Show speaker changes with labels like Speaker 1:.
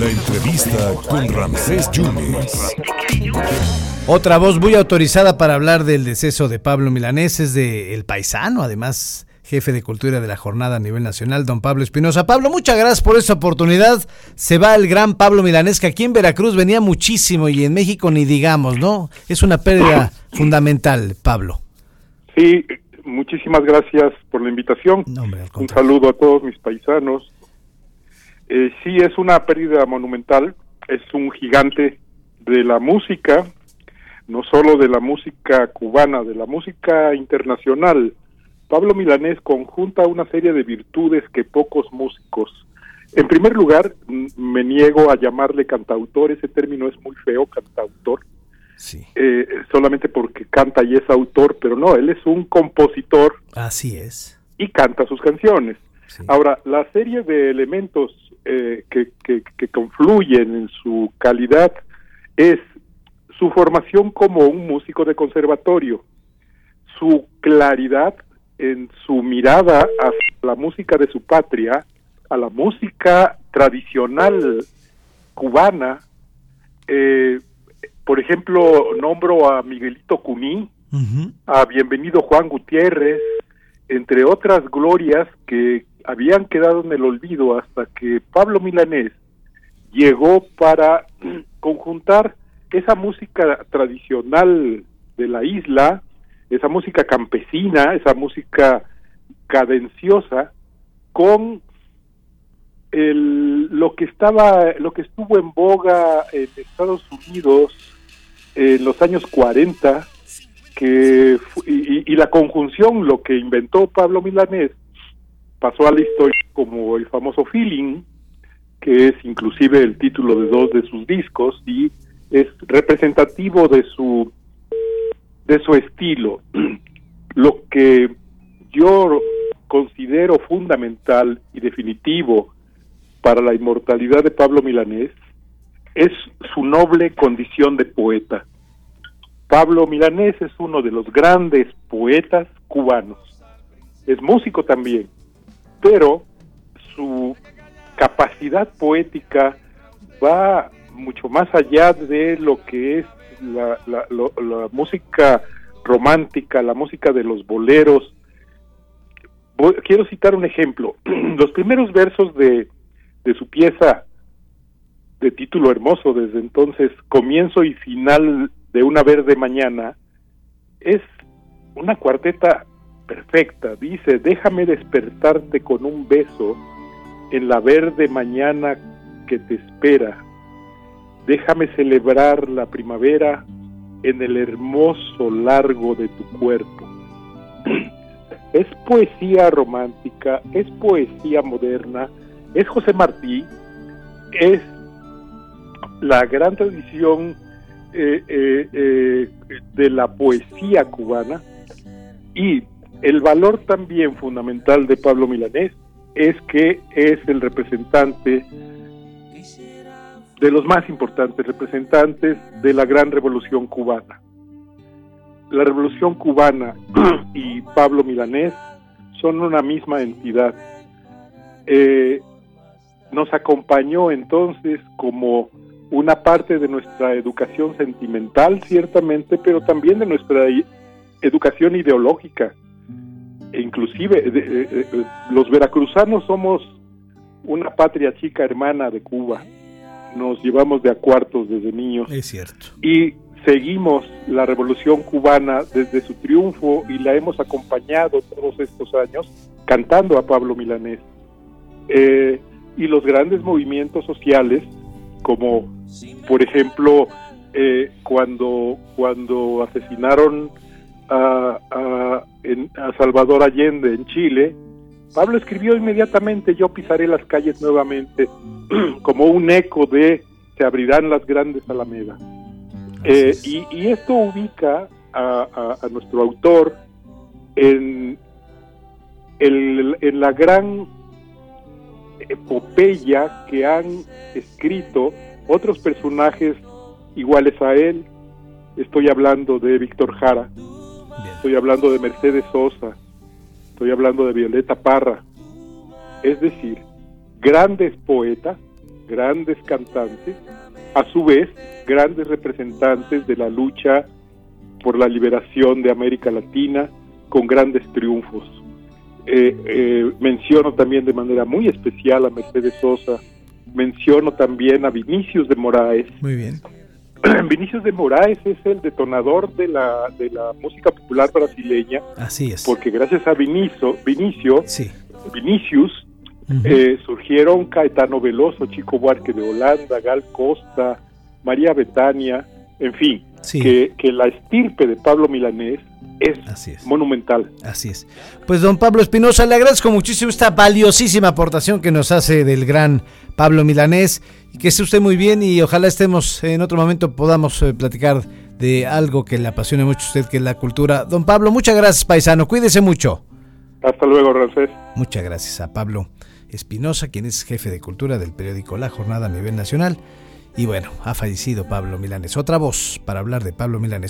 Speaker 1: La entrevista con Ramsés Yunes.
Speaker 2: Otra voz muy autorizada para hablar del deceso de Pablo Milanés es de El Paisano, además jefe de cultura de la jornada a nivel nacional, don Pablo Espinosa. Pablo, muchas gracias por esta oportunidad. Se va el gran Pablo Milanés, que aquí en Veracruz venía muchísimo y en México ni digamos, ¿no? Es una pérdida fundamental, Pablo.
Speaker 3: Sí, muchísimas gracias por la invitación. Un saludo a todos mis paisanos. Eh, sí, es una pérdida monumental, es un gigante de la música, no solo de la música cubana, de la música internacional. Pablo Milanés conjunta una serie de virtudes que pocos músicos. En primer lugar, me niego a llamarle cantautor, ese término es muy feo, cantautor, sí. Eh, solamente porque canta y es autor, pero no, él es un compositor.
Speaker 2: Así es.
Speaker 3: Y canta sus canciones. Ahora, la serie de elementos eh, que, que confluyen en su calidad es su formación como un músico de conservatorio, su claridad en su mirada a la música de su patria, a la música tradicional cubana. Eh, por ejemplo, nombro a Miguelito Cuní, a Bienvenido Juan Gutiérrez, entre otras glorias que habían quedado en el olvido hasta que Pablo Milanés llegó para conjuntar esa música tradicional de la isla, esa música campesina, esa música cadenciosa, con el, lo que estaba, lo que estuvo en boga en Estados Unidos en los años 40, que y, y la conjunción, lo que inventó Pablo Milanés, pasó a la historia como el famoso feeling, que es inclusive el título de dos de sus discos y es representativo de su de su estilo. Lo que yo considero fundamental y definitivo para la inmortalidad de Pablo Milanés es su noble condición de poeta. Pablo Milanés es uno de los grandes poetas cubanos. Es músico también, pero su capacidad poética va mucho más allá de lo que es la, la, música romántica, la música de los boleros. quiero citar un ejemplo. Los primeros versos de, de su pieza de título hermoso desde entonces, comienzo y final de una verde mañana, es una cuarteta perfecta. Dice, déjame despertarte con un beso en la verde mañana que te espera Déjame celebrar la primavera en el hermoso largo de tu cuerpo. Es poesía romántica, es poesía moderna, es José Martí, es la gran tradición eh, eh, eh, de la poesía cubana y el valor también fundamental de Pablo Milanés es que es el representante de los más importantes representantes de la gran revolución cubana. La revolución cubana y Pablo Milanés son una misma entidad. Eh, nos acompañó entonces como una parte de nuestra educación sentimental, ciertamente, pero también de nuestra educación ideológica. E inclusive los veracruzanos somos una patria chica hermana de Cuba nos llevamos de a cuartos desde niños.
Speaker 2: Es cierto.
Speaker 3: Y seguimos la revolución cubana desde su triunfo y la hemos acompañado todos estos años cantando a Pablo Milanés. Eh, y los grandes movimientos sociales, como por ejemplo eh, cuando, cuando asesinaron a, a, a Salvador Allende en Chile, Pablo escribió inmediatamente Yo pisaré las calles nuevamente como un eco de Se abrirán las grandes alamedas. Eh, y, esto ubica a, nuestro autor en, en la gran epopeya que han escrito otros personajes iguales a él. Estoy hablando de Víctor Jara, estoy hablando de Mercedes Sosa, estoy hablando de Violeta Parra, es decir, grandes poetas grandes cantantes, a su vez grandes representantes de la lucha por la liberación de América Latina con grandes triunfos. Eh, eh, menciono también de manera muy especial a Mercedes Sosa, menciono también a Vinicius de Moraes.
Speaker 2: Muy bien.
Speaker 3: Vinicius de Moraes es el detonador de la, de la música popular brasileña.
Speaker 2: Así es.
Speaker 3: Porque gracias a Vinicio, Vinicio
Speaker 2: sí.
Speaker 3: Vinicius, eh, surgieron Caetano Veloso, Chico Buarque de Holanda, Gal Costa, María Betania, en fin, que, que la estirpe de Pablo Milanés es, monumental.
Speaker 2: Así es. Pues don Pablo Espinosa, le agradezco muchísimo esta valiosísima aportación que nos hace del gran Pablo Milanés. Y que esté usted muy bien y ojalá estemos en otro momento podamos eh, platicar de algo que le apasione mucho a usted, que es la cultura. Don Pablo, muchas gracias, paisano. Cuídese mucho.
Speaker 3: Hasta luego, Ramsés.
Speaker 2: Muchas gracias a Pablo Espinosa, quien es jefe de cultura del periódico La Jornada a nivel nacional. Y bueno, ha fallecido Pablo Milanes. Otra voz para hablar de Pablo Milanes.